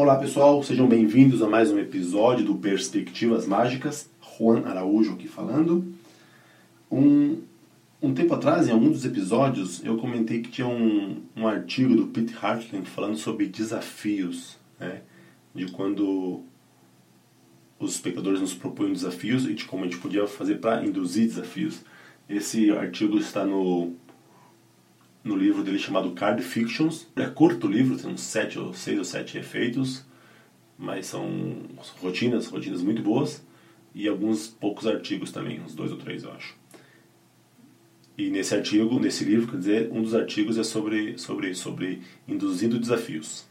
Olá pessoal, sejam bem-vindos a mais um episódio do Perspectivas Mágicas. Juan Araújo aqui falando. Um, um tempo atrás, em algum dos episódios, eu comentei que tinha um, um artigo do Pete Hartling falando sobre desafios, né? de quando os espectadores nos propõem desafios e de como a gente podia fazer para induzir desafios. Esse artigo está no, no livro dele chamado Card Fictions. É curto o livro, tem uns sete ou seis ou sete efeitos, mas são rotinas, rotinas muito boas e alguns poucos artigos também, uns dois ou três eu acho. E nesse artigo, nesse livro, quer dizer, um dos artigos é sobre sobre sobre induzindo desafios.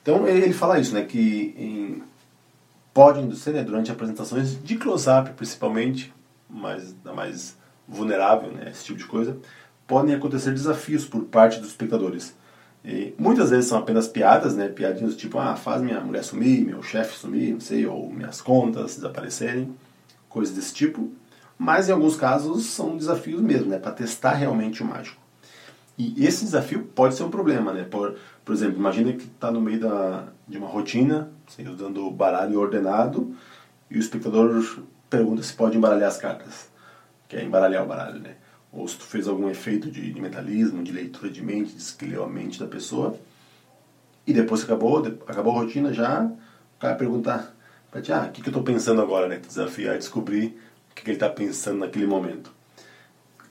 Então ele fala isso, né, que em, pode induzir né, durante apresentações de close-up principalmente, mais mais vulnerável, né, esse tipo de coisa, podem acontecer desafios por parte dos espectadores. E muitas vezes são apenas piadas, né? Piadinhas tipo, ah, faz minha mulher sumir, meu chefe sumir, não sei, ou minhas contas desaparecerem, coisas desse tipo. Mas em alguns casos são desafios mesmo, né? Para testar realmente o mágico. E esse desafio pode ser um problema, né? Por, por exemplo, imagina que está no meio da, de uma rotina, sei, dando baralho ordenado, e o espectador pergunta se pode embaralhar as cartas. Quer embaralhar o baralho, né? Ou se tu fez algum efeito de, mentalismo, de leitura de mente, de que leu a mente da pessoa, e depois que acabou, acabou a rotina já, o cara perguntar para ti, ah, o que, que eu estou pensando agora, né? Desafiar a descobrir o que, que ele está pensando naquele momento.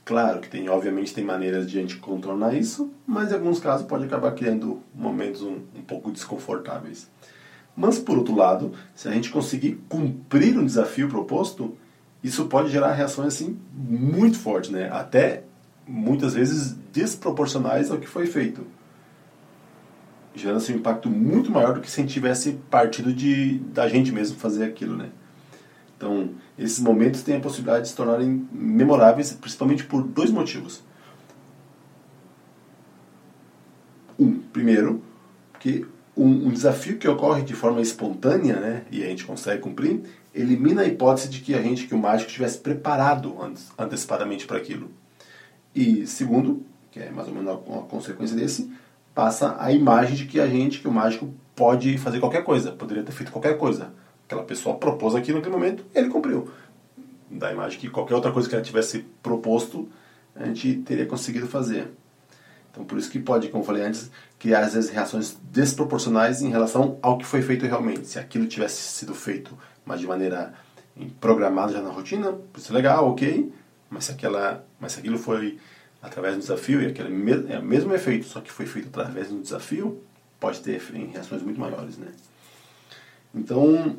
Claro que tem, obviamente, tem maneiras de a gente contornar isso, mas em alguns casos pode acabar criando momentos um, um pouco desconfortáveis. Mas, por outro lado, se a gente conseguir cumprir um desafio proposto, isso pode gerar reações assim muito fortes, né? Até muitas vezes desproporcionais ao que foi feito. Gerando assim, um impacto muito maior do que se a gente tivesse partido de, da gente mesmo fazer aquilo, né? Então, esses momentos têm a possibilidade de se tornarem memoráveis, principalmente por dois motivos. Um, primeiro, que um, um desafio que ocorre de forma espontânea, né, e a gente consegue cumprir, elimina a hipótese de que a gente, que o mágico, estivesse preparado antecipadamente para aquilo. E segundo, que é mais ou menos uma consequência desse, passa a imagem de que a gente, que o mágico, pode fazer qualquer coisa, poderia ter feito qualquer coisa. Aquela pessoa propôs aquilo naquele momento, ele cumpriu. Da imagem que qualquer outra coisa que ela tivesse proposto, a gente teria conseguido fazer. Então, por isso que pode, como eu falei antes, criar às vezes reações desproporcionais em relação ao que foi feito realmente. Se aquilo tivesse sido feito, mas de maneira programada já na rotina, isso é legal, ok. Mas se, aquela, mas se aquilo foi através do desafio e aquele é o mesmo efeito, só que foi feito através do desafio, pode ter reações muito maiores, né? Então,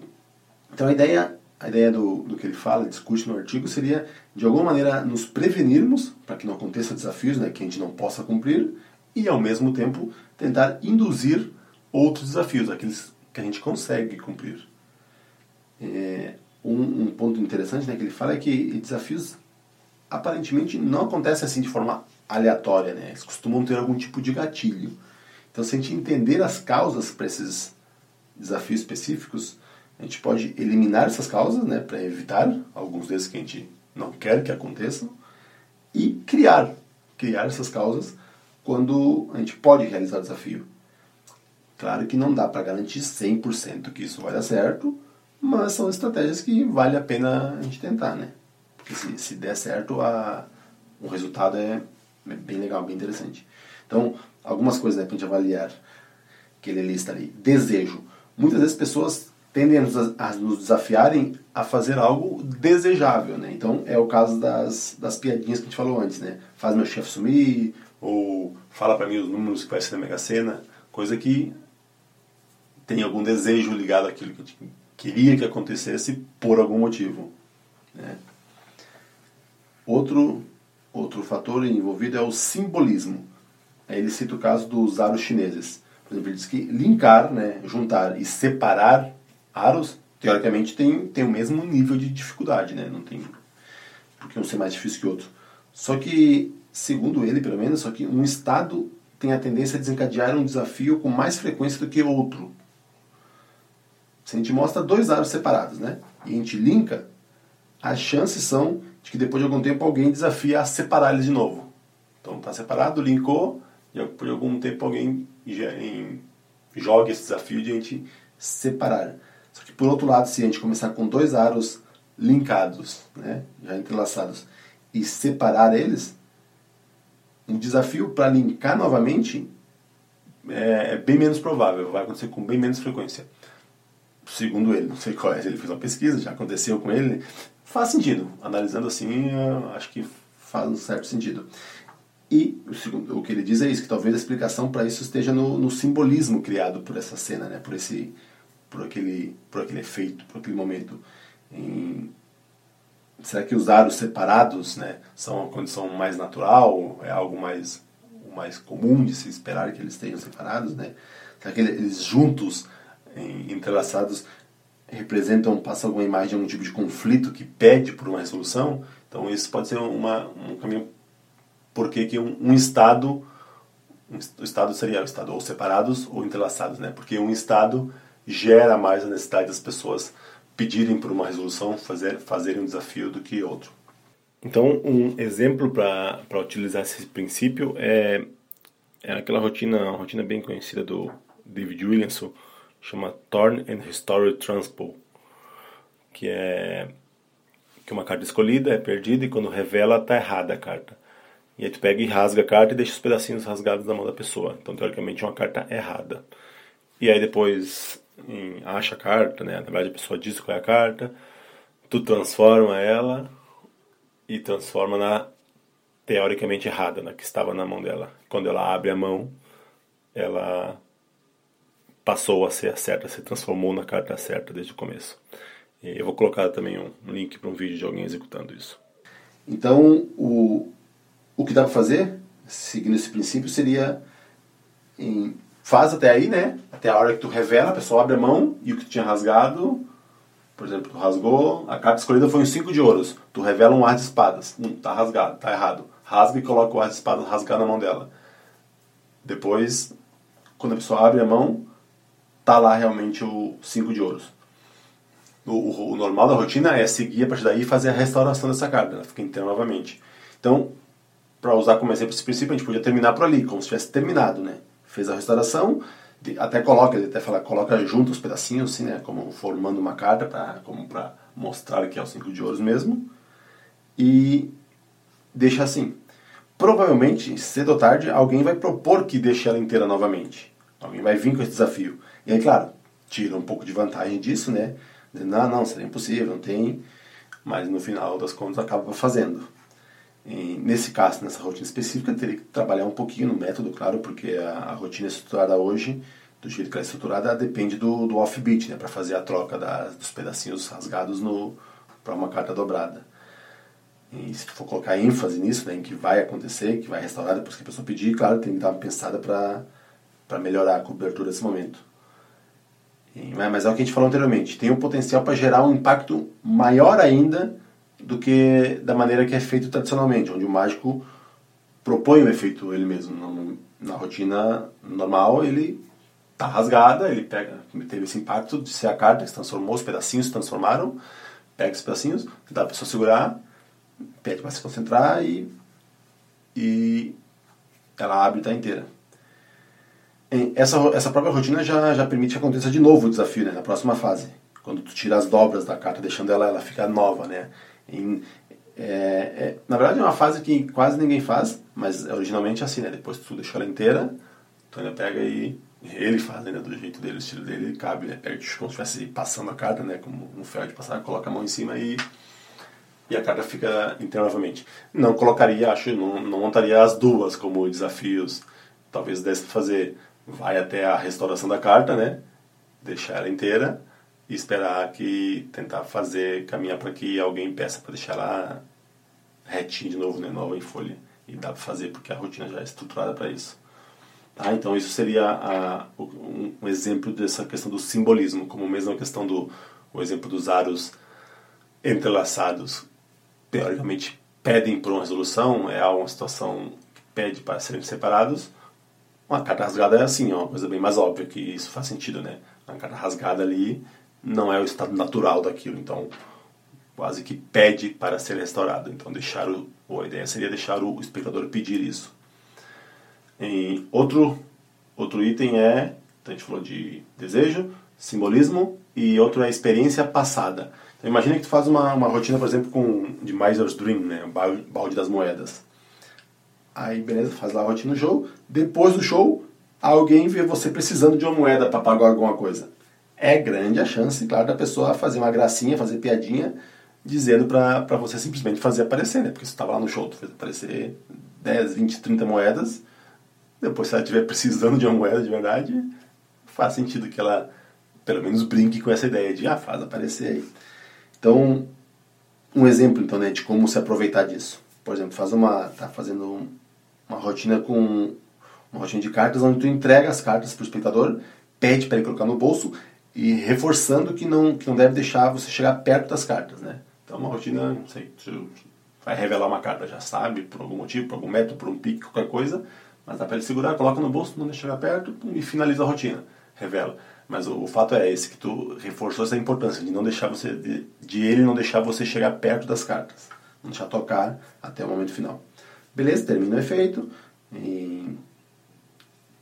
então a ideia a ideia do, do que ele fala, discute no artigo, seria, de alguma maneira, nos prevenirmos para que não aconteça desafios né, que a gente não possa cumprir e, ao mesmo tempo, tentar induzir outros desafios, aqueles que a gente consegue cumprir. É, um, um, ponto interessante né, que ele fala é que desafios aparentemente não acontecem assim de forma aleatória, né? eles costumam ter algum tipo de gatilho. Então, se a gente entender as causas para esses desafios específicos, a gente pode eliminar essas causas, né, para evitar alguns desses que a gente não quer que aconteçam e criar, criar essas causas quando a gente pode realizar o desafio. Claro que não dá para garantir 100% que isso vai dar certo, mas são estratégias que vale a pena a gente tentar, né? Porque se, se der certo, a, o resultado é bem legal, bem interessante. Então, algumas coisas né, para a gente avaliar que ele lista ali. Desejo. Muitas vezes pessoas tendem a nos desafiarem a fazer algo desejável, né? Então é o caso das, das piadinhas que a gente falou antes, né? Faz meu chefe sumir, ou fala para mim os números que vai ser na Mega Sena, coisa que tem algum desejo ligado àquilo que a gente queria que acontecesse por algum motivo, né? Outro, outro fator envolvido é o simbolismo. Ele cita o caso dos aros chineses. Por exemplo, ele diz que linkar, né, juntar e separar aros, teoricamente, tem, tem o mesmo nível de dificuldade, né? Não tem porque um ser mais difícil que o outro. Só que, segundo ele, pelo menos, só que um estado tem a tendência a desencadear um desafio com mais frequência do que outro. Se a gente mostra dois aros separados, né? E a gente linka, as chances são de que depois de algum tempo alguém desafia a separar eles de novo. Então está separado, linkou, e por algum tempo alguém joga esse desafio de a gente separar. Só que por outro lado, se a gente começar com dois aros linkados, né, já entrelaçados, e separar eles, um desafio para linkar novamente é, é, bem menos provável, vai acontecer com bem menos frequência. Segundo ele, não sei qual é, ele fez uma pesquisa, já aconteceu com ele, faz sentido. Analisando assim, acho que faz um certo sentido. E o, segundo, o que ele diz é isso, que talvez a explicação para isso esteja no, no, simbolismo criado por essa cena, né? por, esse, por, aquele, por aquele efeito, por aquele momento. Em, será que os aros separados né, são uma condição mais natural? É algo mais, mais comum de se esperar que eles estejam separados? Né? Será que eles juntos, em, entrelaçados, representam, passam alguma imagem algum tipo de conflito que pede por uma resolução? Então isso pode ser uma, um caminho porque que um, um estado um, o estado seria o estado ou separados ou entrelaçados, né? Porque um estado gera mais a necessidade das pessoas pedirem por uma resolução, fazer fazerem um desafio do que outro. Então, um exemplo para utilizar esse princípio é, é aquela rotina, rotina bem conhecida do David Williamson, chama Torn and Restore Transpose, que é que uma carta escolhida é perdida e quando revela está errada a carta. E aí tu pega e rasga a carta e deixa os pedacinhos rasgados na mão da pessoa. Então, teoricamente, é uma carta errada. E aí depois em, acha a carta, né? Na verdade, a pessoa diz qual é a carta. Tu transforma ela e transforma na teoricamente errada, na que estava na mão dela. Quando ela abre a mão, ela passou a ser a certa, se transformou na carta certa desde o começo. E eu vou colocar também um link para um vídeo de alguém executando isso. Então, o, o que dá para fazer, seguindo esse princípio, seria em, faz até aí, né? Até a hora que tu revela, a pessoa abre a mão e o que tu tinha rasgado, por exemplo, tu rasgou, a carta escolhida foi um 5 de ouros. Tu revela um ar de espadas. Hum, tá rasgado, tá errado. Rasga e coloca o ar de espadas rasgado na mão dela. Depois, quando a pessoa abre a mão, tá lá realmente o 5 de ouros. O, o, o, normal da rotina é seguir a partir daí e fazer a restauração dessa carta, ela fica inteira novamente. Então, para usar como exemplo esse princípio, a gente podia terminar por ali, como se tivesse terminado, né? Fez a restauração, até coloca, ele até fala, coloca junto os pedacinhos, assim, né? Como formando uma carta, como para mostrar que é o cinco de ouros mesmo. E deixa assim. Provavelmente, cedo ou tarde, alguém vai propor que deixe ela inteira novamente. Alguém vai vir com esse desafio. E aí, claro, tira um pouco de vantagem disso, né? Dizendo, não, não, seria impossível, não tem. Mas no final das contas acaba fazendo. Nesse caso, nessa rotina específica, teria que trabalhar um pouquinho no método, claro, porque a, a rotina estruturada hoje, do jeito que ela é estruturada, depende do, do offbeat, né, para fazer a troca da, dos pedacinhos rasgados para uma carta dobrada. E se for colocar ênfase nisso, né, em que vai acontecer, que vai restaurar depois que a pessoa pedir, claro, tem que dar uma pensada para melhorar a cobertura desse momento. E, mas é o que a gente falou anteriormente, tem o potencial para gerar um impacto maior ainda do que da maneira que é feito tradicionalmente, onde o mágico propõe o efeito ele mesmo. Na, rotina normal, ele tá rasgada, ele pega, teve esse impacto de ser a carta que se transformou, os pedacinhos se transformaram, pega esses pedacinhos, dá a pessoa segurar, pede para se concentrar e, e ela abre e está inteira. Essa, essa própria rotina já, já permite que aconteça de novo o desafio, né, na próxima fase. Quando tu tira as dobras da carta, deixando ela, ela ficar nova, né? Em, é, é, na verdade é uma fase que quase ninguém faz, mas originalmente é assim, né? Depois tu deixa ela inteira, tu ainda pega e ele faz ainda do jeito dele, o estilo dele, ele cabe, né? Perde como se estivesse passando a carta, né? Como um ferro de passar, coloca a mão em cima e, e a carta fica inteira novamente. Não colocaria, acho, não, não montaria as duas como desafios. Talvez desse pra fazer, vai até a restauração da carta, né? Deixar ela inteira e esperar que tentar fazer caminhar para que alguém peça para deixar ela retinha de novo, né, nova em folha. E dá para fazer porque a rotina já é estruturada para isso. Tá? Então isso seria a, um, um, exemplo dessa questão do simbolismo, como mesmo a questão do o exemplo dos aros entrelaçados, teoricamente pedem por uma resolução, é uma situação que pede para serem separados. Uma carta rasgada é assim, é uma coisa bem mais óbvia que isso faz sentido, né? Uma carta rasgada ali não é o estado natural daquilo, então quase que pede para ser restaurado. Então deixar o, a ideia seria deixar o espectador pedir isso. Em outro outro item é, então a gente falou de desejo, simbolismo e outro é experiência passada. Então, imagina que tu faz uma, uma rotina, por exemplo, com de Miser's Dream, né, balde, balde das moedas. Aí, beleza, faz lá a rotina no show. Depois do show, alguém vê você precisando de uma moeda para pagar alguma coisa. É grande a chance, claro, da pessoa fazer uma gracinha, fazer piadinha, dizendo para você simplesmente fazer aparecer, né? Porque você estava lá no show, tu fez aparecer 10, 20, 30 moedas. Depois, se ela estiver precisando de uma moeda de verdade, faz sentido que ela pelo menos brinque com essa ideia de, ah, faz aparecer aí. Então, um exemplo então, né, de como se aproveitar disso. Por exemplo, faz uma, tá fazendo uma rotina com uma rotina de cartas onde tu entrega as cartas para o espectador, pede para ele colocar no bolso e reforçando que não, que não deve deixar você chegar perto das cartas, né? Então, uma rotina, não sei, vai revelar uma carta, já sabe, por algum motivo, por algum método, por um pique, qualquer coisa, mas dá para ele segurar, coloca no bolso, não deixa chegar perto e finaliza a rotina, revela. Mas o, o, fato é esse, que tu reforçou essa importância de não deixar você, de, de, ele não deixar você chegar perto das cartas, não deixar tocar até o momento final. Beleza, termina o efeito, e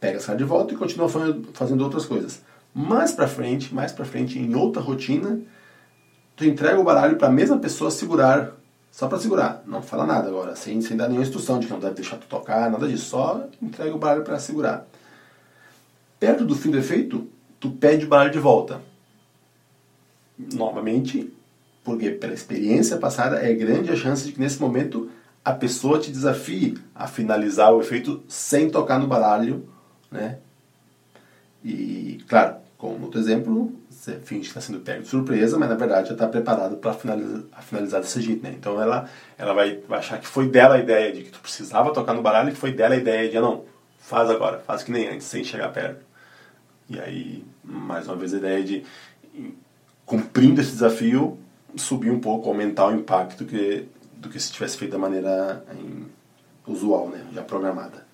pega as cartas de volta e continua fazendo, fazendo outras coisas. Mais pra frente, mais pra frente, em outra rotina, tu entrega o baralho para a mesma pessoa segurar, só para segurar, não fala nada agora, sem, sem dar nenhuma instrução de que não deve deixar tu tocar, nada disso, só entrega o baralho para segurar. Perto do fim do efeito, tu pede o baralho de volta. Novamente, porque pela experiência passada é grande a chance de que nesse momento a pessoa te desafie a finalizar o efeito sem tocar no baralho, né? E, claro, como outro exemplo, você finge que está sendo pego de surpresa, mas na verdade já está preparado para finalizar, finalizar desse jeito, né? Então ela, ela vai, vai achar que foi dela a ideia de que tu precisava tocar no baralho e foi dela a ideia de, ah, não, faz agora, faz que nem antes, sem chegar perto. E aí, mais uma vez, a ideia de, cumprindo esse desafio, subir um pouco, aumentar o impacto que, do que se tivesse feito da maneira em, usual, né, já programada.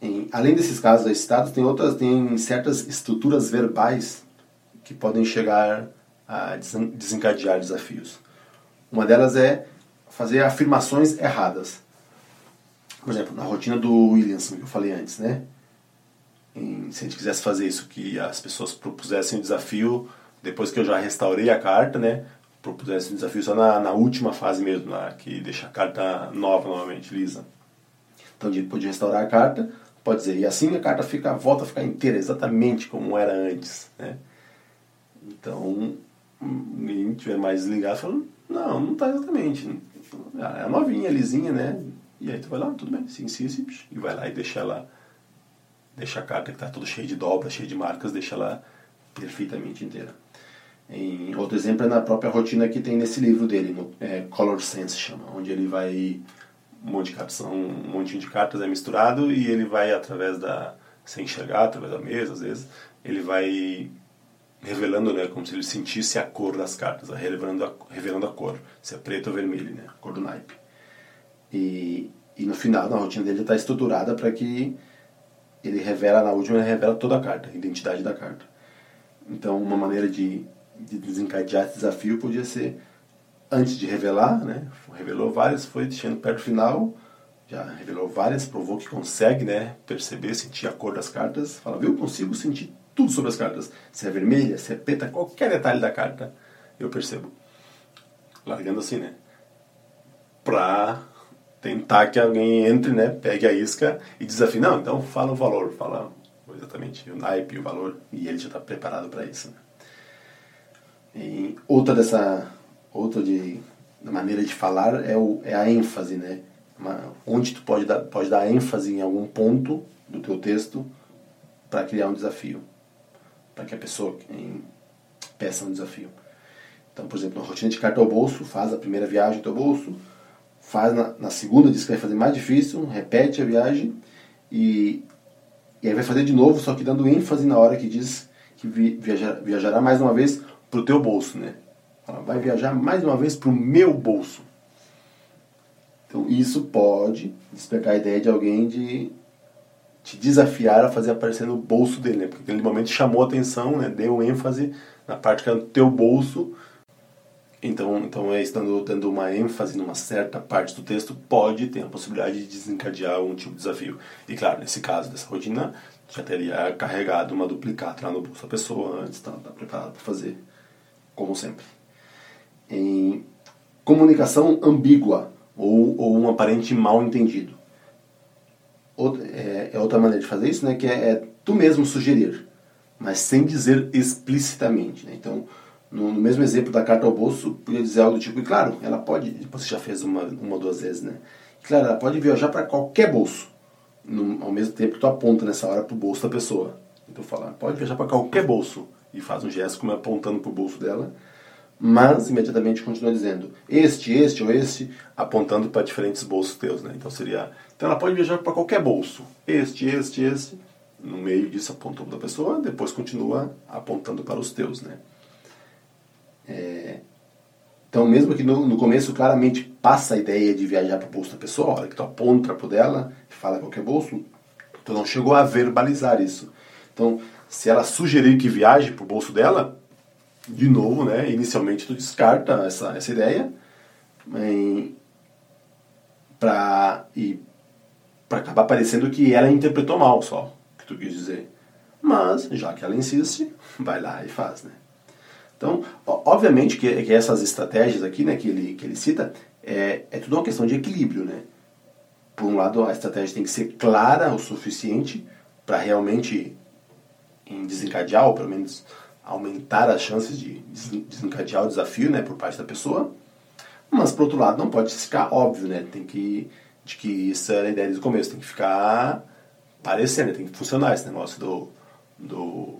Em, além desses casos aí citados, tem outras, tem certas estruturas verbais que podem chegar a desencadear desafios. Uma delas é fazer afirmações erradas. Por exemplo, na rotina do Williamson, que eu falei antes, né? em, se a gente quisesse fazer isso, que as pessoas propusessem um desafio, depois que eu já restaurei a carta, né, propusessem um desafio só na, na última fase mesmo, na, que deixa a carta nova novamente, lisa. Então, a gente pode restaurar a carta, pode dizer, e assim a carta fica, volta a ficar inteira, exatamente como era antes, né. Então, ninguém tiver mais desligado, falando, não, não está exatamente. É novinha, lisinha, né? E aí tu vai lá, tudo bem, sim, sim, sim, e vai lá e deixa ela deixa a carta que está toda cheia de dobras, cheia de marcas, deixa ela perfeitamente inteira. Em outro exemplo é na própria rotina que tem nesse livro dele, no é, Color Sense chama, onde ele vai um monte de cartas, um montinho de cartas é misturado e ele vai através da sem enxergar, através da mesa às vezes, ele vai revelando, né, como se ele sentisse a cor das cartas, revelando a, revelando a cor, se é preto ou vermelho, né, a cor do naipe. E, e no final, na rotina dele está estruturada para que ele revela, na última, ele revela toda a carta, a identidade da carta. Então, uma maneira de, de desencadear esse desafio podia ser, antes de revelar, né, revelou várias, foi deixando perto do final, já revelou várias, provou que consegue né, perceber, sentir a cor das cartas, fala, viu, consigo sentir tudo sobre as cartas, se é vermelha, se é preta, qualquer detalhe da carta, eu percebo. Largando assim, né, pra tentar que alguém entre, né, pegue a isca e desafie. Não, então fala o valor, fala exatamente o naipe, o valor, e ele já está preparado para isso. Né? Outra dessa, outra de maneira de falar é, o, é a ênfase, né? Uma, onde tu pode dar, pode dar ênfase em algum ponto do teu texto para criar um desafio, para que a pessoa em, peça um desafio. Então, por exemplo, na rotina de carta ao bolso, faz a primeira viagem teu bolso, faz na, na, segunda, diz que vai fazer mais difícil, repete a viagem e, e aí vai fazer de novo, só que dando ênfase na hora que diz que viajar, viajará mais uma vez para o teu bolso, né? Ela vai viajar mais uma vez para o meu bolso. Então isso pode despertar a ideia de alguém de te desafiar a fazer aparecer no bolso dele, né? Porque aquele momento chamou atenção, né? Deu ênfase na parte que era no teu bolso então, então é estando dando uma ênfase numa certa parte do texto, pode ter a possibilidade de desencadear um tipo de desafio. E claro, nesse caso dessa rotina, já teria carregado uma duplicata lá no bolso da pessoa antes, tá, tá preparado para fazer, como sempre. Em comunicação ambígua ou, ou um aparente mal entendido. Outra, é, é, outra maneira de fazer isso, né, que é, é, tu mesmo sugerir, mas sem dizer explicitamente. Né? Então, no, no, mesmo exemplo da carta ao bolso, podia dizer algo do tipo, e claro, ela pode, você já fez uma, uma ou duas vezes, né? Claro, ela pode viajar para qualquer bolso, no, ao mesmo tempo que tu aponta nessa hora para o bolso da pessoa. Então, fala, pode viajar para qualquer bolso, e faz um gesto como apontando para o bolso dela, mas imediatamente continua dizendo este, este ou este, apontando para diferentes bolsos teus, né? Então seria, então ela pode viajar para qualquer bolso, este, este, este, no meio disso apontou para a pessoa, depois continua apontando para os teus, né? É, então mesmo que no, no, começo claramente passa a ideia de viajar para o bolso da pessoa, a hora que tu aponta para o dela, fala qualquer bolso, tu não chegou a verbalizar isso. Então se ela sugerir que viaje para o bolso dela, de novo, né, inicialmente tu descarta essa, essa ideia para e para acabar parecendo que ela interpretou mal só o que tu quis dizer. Mas, já que ela insiste, vai lá e faz, né? Então, obviamente que, que essas estratégias aqui, né, que ele, que ele cita, é, é tudo uma questão de equilíbrio, né? Por um lado, a estratégia tem que ser clara o suficiente para realmente desencadear, ou pelo menos aumentar as chances de desencadear o desafio né, por parte da pessoa. Mas, por outro lado, não pode ficar óbvio, né? Tem que, de que isso era a ideia desde o começo, tem que ficar parecendo, tem que funcionar esse negócio do, do,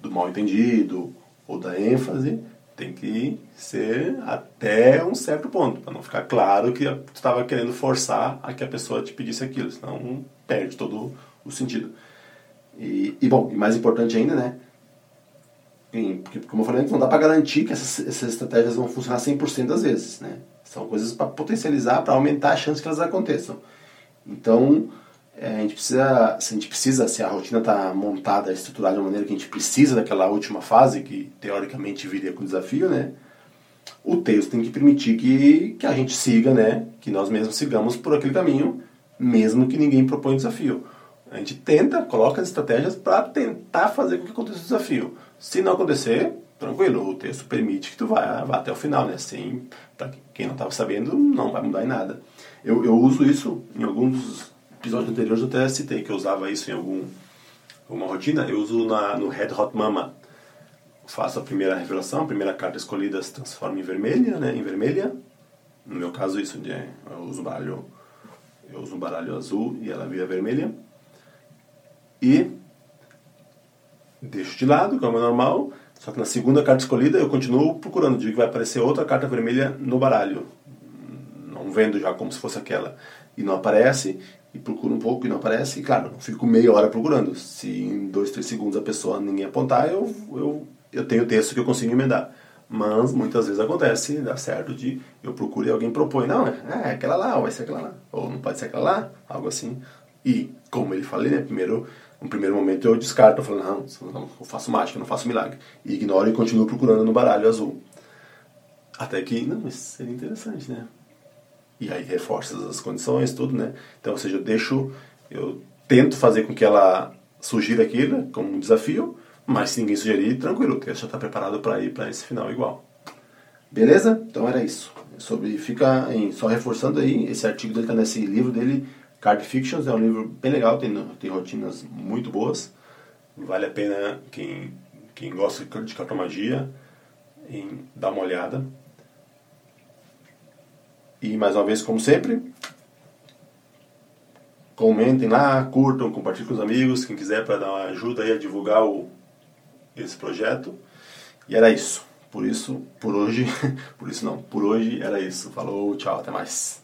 do mal entendido ou da ênfase, tem que ser até um certo ponto, para não ficar claro que tu estava querendo forçar a que a pessoa te pedisse aquilo, senão perde todo o sentido. E, e bom, e mais importante ainda, né? Porque, como eu falei antes, não dá para garantir que essas, essas estratégias vão funcionar 100% das vezes. Né? São coisas para potencializar, para aumentar a chance que elas aconteçam. Então, é, a gente precisa, se a gente precisa, se a rotina está montada, estruturada de uma maneira que a gente precisa daquela última fase, que teoricamente viria com desafio, né? o texto tem que permitir que, que a gente siga, né? que nós mesmos sigamos por aquele caminho, mesmo que ninguém propõe desafio. A gente tenta, coloca as estratégias para tentar fazer com que aconteça o desafio. Se não acontecer, tranquilo, o texto permite que tu vá, vá até o final, né? Assim, para quem não estava sabendo, não vai mudar em nada. Eu, eu uso isso em alguns episódios anteriores, eu até citei que eu usava isso em algum, alguma rotina. Eu uso na, no Red Hot Mama. Faço a primeira revelação, a primeira carta escolhida se transforma em vermelha, né? Em vermelha. No meu caso, isso, eu uso um baralho, eu uso um baralho azul e ela vira vermelha e deixo de lado, como é normal. Só que na segunda carta escolhida eu continuo procurando, digo que vai aparecer outra carta vermelha no baralho. Não vendo já como se fosse aquela. E não aparece, e procuro um pouco e não aparece. E claro, fico meia hora procurando. Se em dois, três segundos a pessoa ninguém apontar, eu, eu, eu tenho texto que eu consigo emendar. Mas muitas vezes acontece, dá certo de eu procuro e alguém propõe, não, é, é aquela lá, ou vai ser aquela lá, ou não pode ser aquela lá, algo assim. E, como ele falei, né, primeiro no primeiro momento eu descarto, falo, não, não, eu faço mágica, não faço milagre. E ignoro e continuo procurando no baralho azul. Até que, não, isso seria interessante, né? E aí reforça as condições, tudo, né? Então, ou seja, eu deixo, eu tento fazer com que ela sugira aquilo como um desafio, mas se ninguém sugerir, tranquilo, o texto já está preparado para ir para esse final igual. Beleza? Então era isso. Sobre, fica em, só reforçando aí, esse artigo dele está nesse livro dele, Card Fictions é um livro bem legal, tem, tem rotinas muito boas. Vale a pena quem, quem gosta de cartomagia em dar uma olhada. E mais uma vez, como sempre, comentem lá, curtam, compartilhem com os amigos, quem quiser para dar uma ajuda aí a divulgar o, esse projeto. E era isso. Por isso, por hoje, por isso não, por hoje era isso. Falou, tchau, até mais.